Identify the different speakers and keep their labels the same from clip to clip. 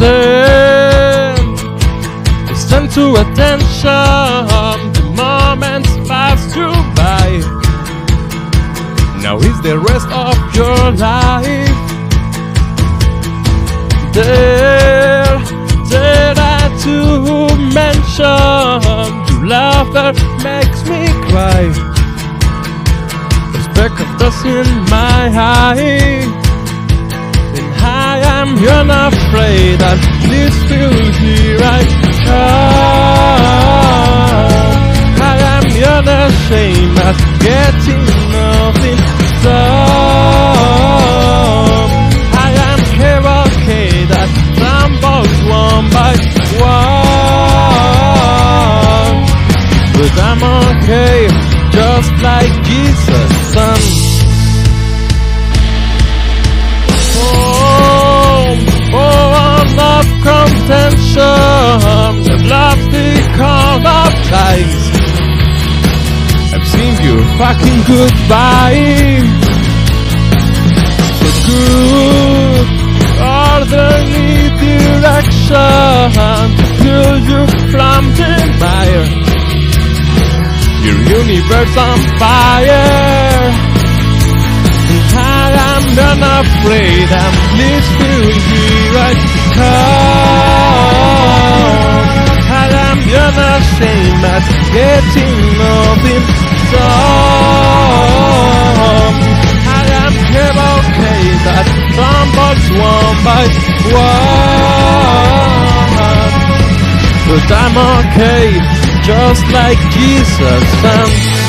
Speaker 1: Listen, listen to attention. The moments pass you by. Now is the rest of your life. There, there are to mention. Your laughter makes me cry. A speck of dust in my eye. And I am afraid that this feels I come. I am unashamed at getting nothing. I am that one by one. But I'm okay, just like Jesus' son. Ties. I've seen you fucking goodbye. For good, orderly direction till you from the mire. Your universe on fire. And I am not afraid, I'm listening here I come. I am okay that stumbles one by one. But I'm okay, just like Jesus and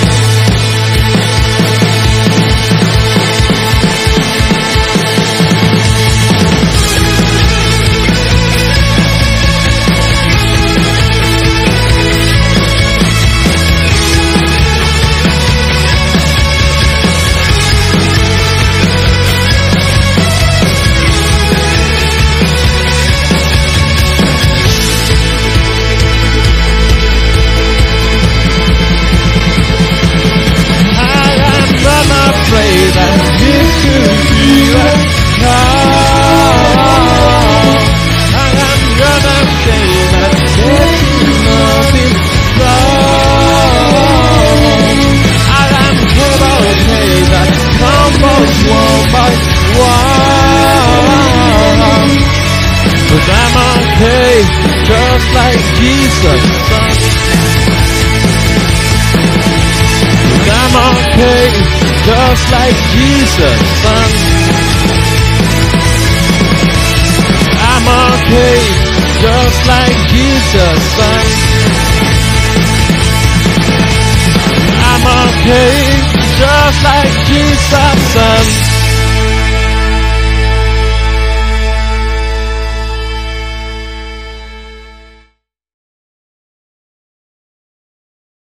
Speaker 1: Jesus' son. I'm okay, just like Jesus' I'm okay, just like Jesus' son. I'm okay, just like Jesus' son.